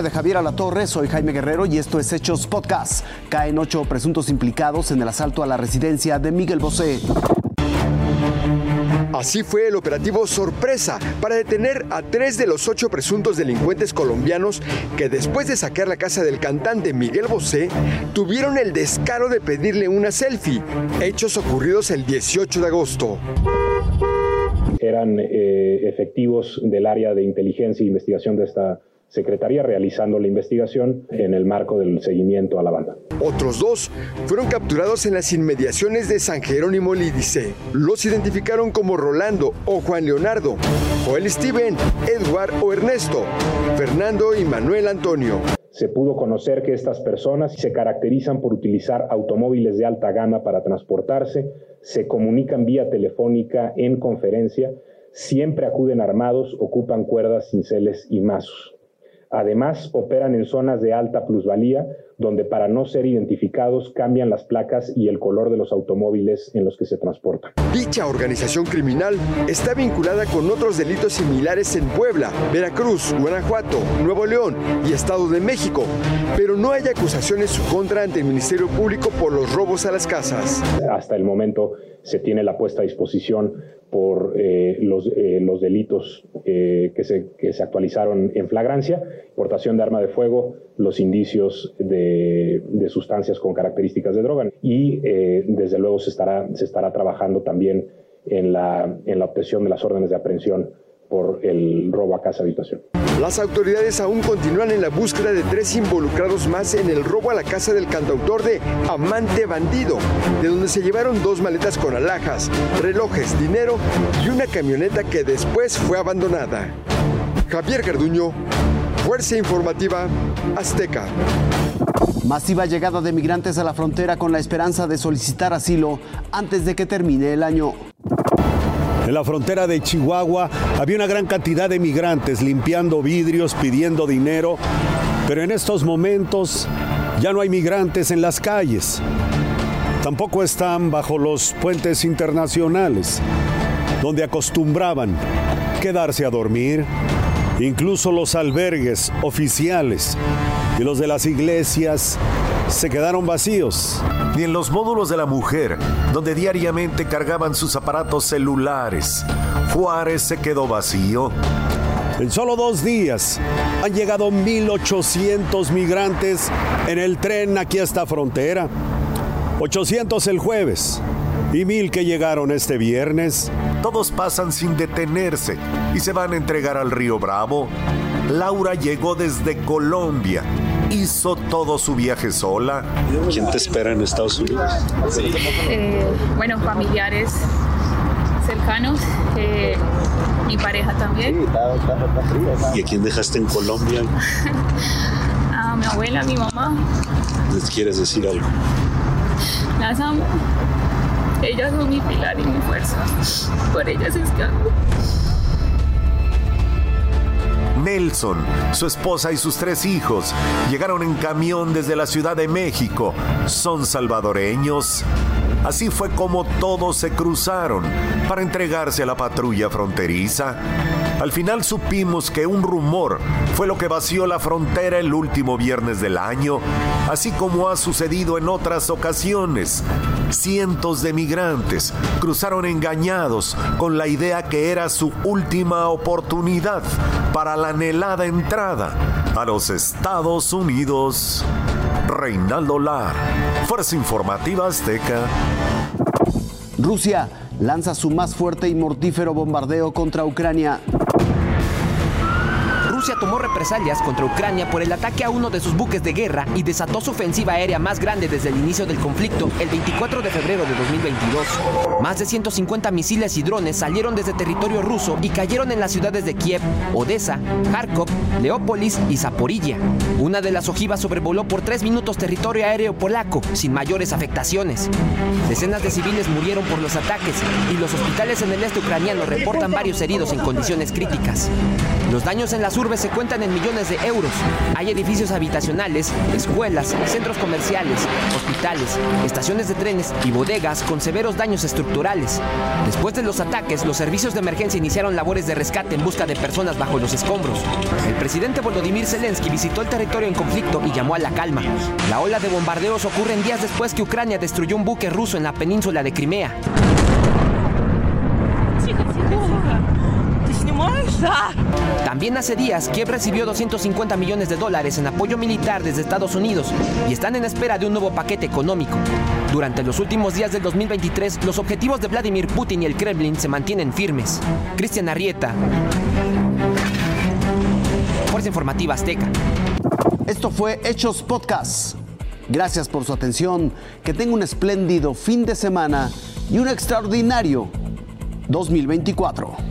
nombre de Javier Alatorre, soy Jaime Guerrero y esto es Hechos Podcast. Caen ocho presuntos implicados en el asalto a la residencia de Miguel Bosé. Así fue el operativo sorpresa para detener a tres de los ocho presuntos delincuentes colombianos que después de saquear la casa del cantante Miguel Bosé, tuvieron el descaro de pedirle una selfie, hechos ocurridos el 18 de agosto. Eran eh, efectivos del área de inteligencia e investigación de esta Secretaría realizando la investigación en el marco del seguimiento a la banda. Otros dos fueron capturados en las inmediaciones de San Jerónimo Lídice. Los identificaron como Rolando o Juan Leonardo, Joel Steven, Edward o Ernesto, Fernando y Manuel Antonio. Se pudo conocer que estas personas se caracterizan por utilizar automóviles de alta gama para transportarse, se comunican vía telefónica en conferencia, siempre acuden armados, ocupan cuerdas, cinceles y mazos. Además, operan en zonas de alta plusvalía, donde para no ser identificados cambian las placas y el color de los automóviles en los que se transportan. Dicha organización criminal está vinculada con otros delitos similares en Puebla, Veracruz, Guanajuato, Nuevo León y Estado de México, pero no hay acusaciones contra ante el Ministerio Público por los robos a las casas. Hasta el momento se tiene la puesta a disposición por eh, los, eh, los, delitos eh, que, se, que, se, actualizaron en flagrancia, portación de arma de fuego, los indicios de, de sustancias con características de droga. Y desde luego se estará, se estará trabajando también en la, en la obtención de las órdenes de aprehensión por el robo a casa habitación. Las autoridades aún continúan en la búsqueda de tres involucrados más en el robo a la casa del cantautor de Amante Bandido, de donde se llevaron dos maletas con alhajas, relojes, dinero y una camioneta que después fue abandonada. Javier Garduño, Fuerza Informativa Azteca. Masiva llegada de migrantes a la frontera con la esperanza de solicitar asilo antes de que termine el año. En la frontera de Chihuahua había una gran cantidad de migrantes limpiando vidrios, pidiendo dinero, pero en estos momentos ya no hay migrantes en las calles. Tampoco están bajo los puentes internacionales, donde acostumbraban quedarse a dormir, incluso los albergues oficiales y los de las iglesias se quedaron vacíos. Ni en los módulos de la mujer, donde diariamente cargaban sus aparatos celulares, Juárez se quedó vacío. En solo dos días han llegado 1.800 migrantes en el tren aquí a esta frontera. 800 el jueves y mil que llegaron este viernes. Todos pasan sin detenerse y se van a entregar al río Bravo. Laura llegó desde Colombia hizo todo su viaje sola. ¿Quién te espera en Estados Unidos? Eh, bueno, familiares cercanos, eh, mi pareja también. ¿Y a quién dejaste en Colombia? a mi abuela, a mi mamá. ¿Les quieres decir algo? Las amo. Ellas son mi pilar y mi fuerza. Por ellas es que Nelson, su esposa y sus tres hijos llegaron en camión desde la Ciudad de México. Son salvadoreños. Así fue como todos se cruzaron para entregarse a la patrulla fronteriza. Al final supimos que un rumor fue lo que vació la frontera el último viernes del año, así como ha sucedido en otras ocasiones. Cientos de migrantes cruzaron engañados con la idea que era su última oportunidad para la anhelada entrada a los Estados Unidos. Reinaldo Lar, Fuerza Informativa Azteca. Rusia lanza su más fuerte y mortífero bombardeo contra Ucrania Rusia tomó represalias contra Ucrania por el ataque a uno de sus buques de guerra y desató su ofensiva aérea más grande desde el inicio del conflicto el 24 de febrero de 2022. Más de 150 misiles y drones salieron desde territorio ruso y cayeron en las ciudades de Kiev, Odessa, Kharkov, Leópolis y Zaporilla. Una de las ojivas sobrevoló por tres minutos territorio aéreo polaco sin mayores afectaciones. Decenas de civiles murieron por los ataques y los hospitales en el este ucraniano reportan varios heridos en condiciones críticas. Los daños en las urbes se cuentan en millones de euros. Hay edificios habitacionales, escuelas, centros comerciales, hospitales, estaciones de trenes y bodegas con severos daños estructurales. Después de los ataques, los servicios de emergencia iniciaron labores de rescate en busca de personas bajo los escombros. El presidente Volodymyr Zelensky visitó el territorio en conflicto y llamó a la calma. La ola de bombardeos ocurre días después que Ucrania destruyó un buque ruso en la península de Crimea. También hace días, Kiev recibió 250 millones de dólares en apoyo militar desde Estados Unidos y están en espera de un nuevo paquete económico. Durante los últimos días del 2023, los objetivos de Vladimir Putin y el Kremlin se mantienen firmes. Cristian Arrieta, Fuerza Informativa Azteca. Esto fue Hechos Podcast. Gracias por su atención, que tenga un espléndido fin de semana y un extraordinario 2024.